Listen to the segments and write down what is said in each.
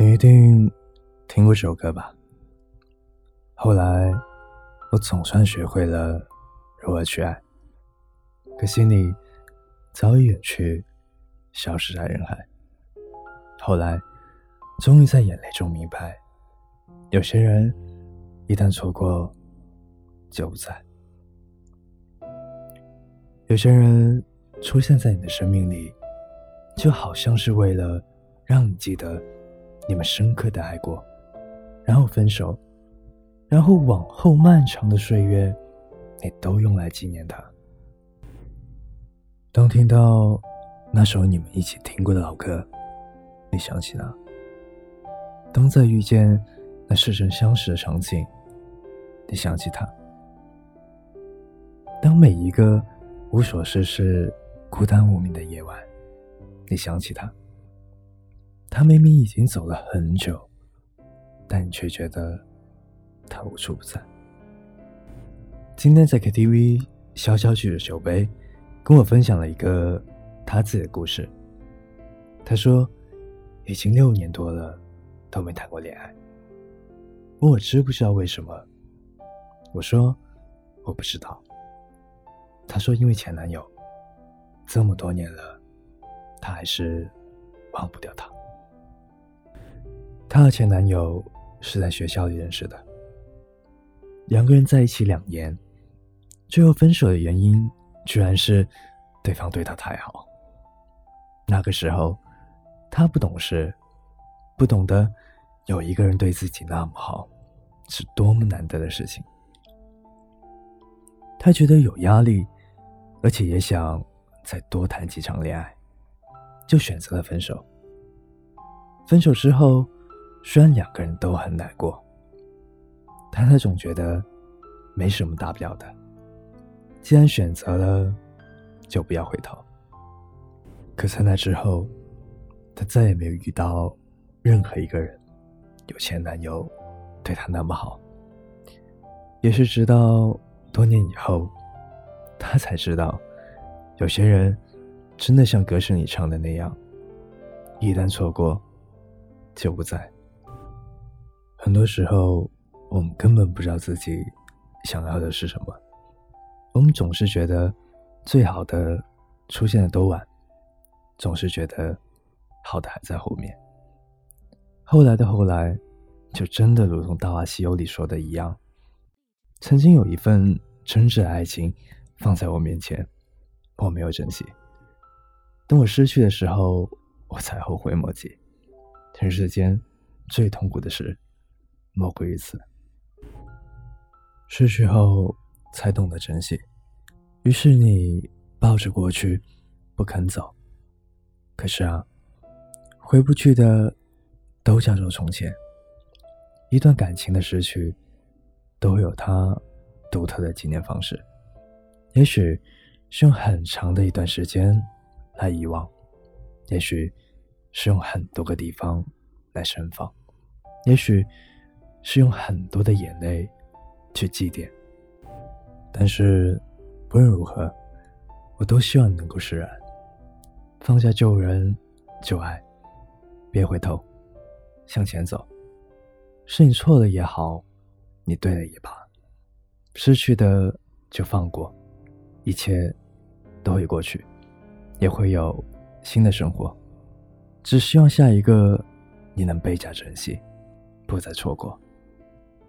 你一定听过这首歌吧？后来，我总算学会了如何去爱，可惜你早已远去，消失在人海。后来，终于在眼泪中明白，有些人一旦错过，就不在；有些人出现在你的生命里，就好像是为了让你记得。你们深刻的爱过，然后分手，然后往后漫长的岁月，你都用来纪念他。当听到那首你们一起听过的老歌，你想起他；当再遇见那似曾相识的场景，你想起他；当每一个无所事事、孤单无名的夜晚，你想起他。他明明已经走了很久，但却觉得他无处不在。今天在 KTV，潇潇举着酒杯，跟我分享了一个他自己的故事。他说，已经六年多了，都没谈过恋爱。问我知不知道为什么？我说我不知道。他说因为前男友，这么多年了，他还是忘不掉他。她和前男友是在学校里认识的，两个人在一起两年，最后分手的原因居然是对方对她太好。那个时候，她不懂事，不懂得有一个人对自己那么好是多么难得的事情。她觉得有压力，而且也想再多谈几场恋爱，就选择了分手。分手之后。虽然两个人都很难过，但他总觉得没什么大不了的。既然选择了，就不要回头。可在那之后，他再也没有遇到任何一个人有前男友对他那么好。也是直到多年以后，他才知道，有些人真的像歌声里唱的那样，一旦错过，就不在。很多时候，我们根本不知道自己想要的是什么。我们总是觉得最好的出现的都晚，总是觉得好的还在后面。后来的后来，就真的如同《大话西游》里说的一样，曾经有一份真挚的爱情放在我面前，我没有珍惜。等我失去的时候，我才后悔莫及。人世间最痛苦的事。莫过于此。失去后才懂得珍惜，于是你抱着过去不肯走。可是啊，回不去的都叫做从前。一段感情的失去，都有它独特的纪念方式。也许是用很长的一段时间来遗忘，也许是用很多个地方来盛放，也许。是用很多的眼泪去祭奠，但是不论如何，我都希望你能够释然，放下旧人旧爱，别回头，向前走。是你错了也好，你对了也罢，失去的就放过，一切都会过去，也会有新的生活。只希望下一个你能倍加珍惜，不再错过。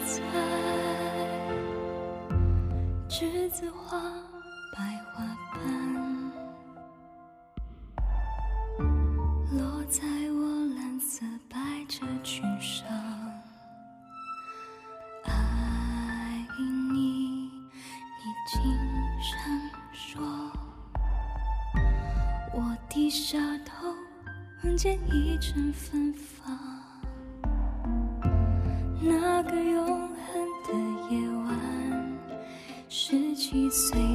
在栀子花白花瓣落在我蓝色百褶裙上，爱你，你轻声说，我低下头，闻见一阵芬芳。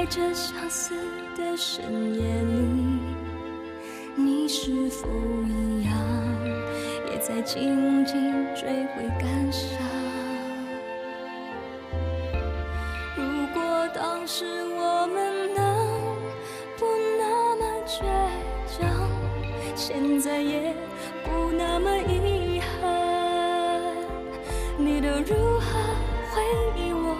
在这相似的深夜里。你是否一样，也在静静追悔感伤？如果当时我们能不那么倔强，现在也不那么遗憾，你都如何回忆我？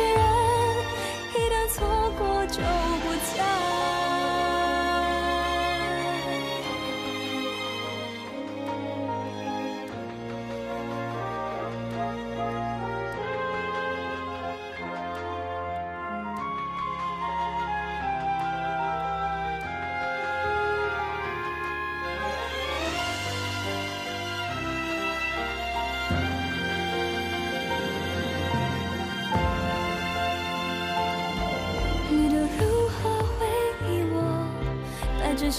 有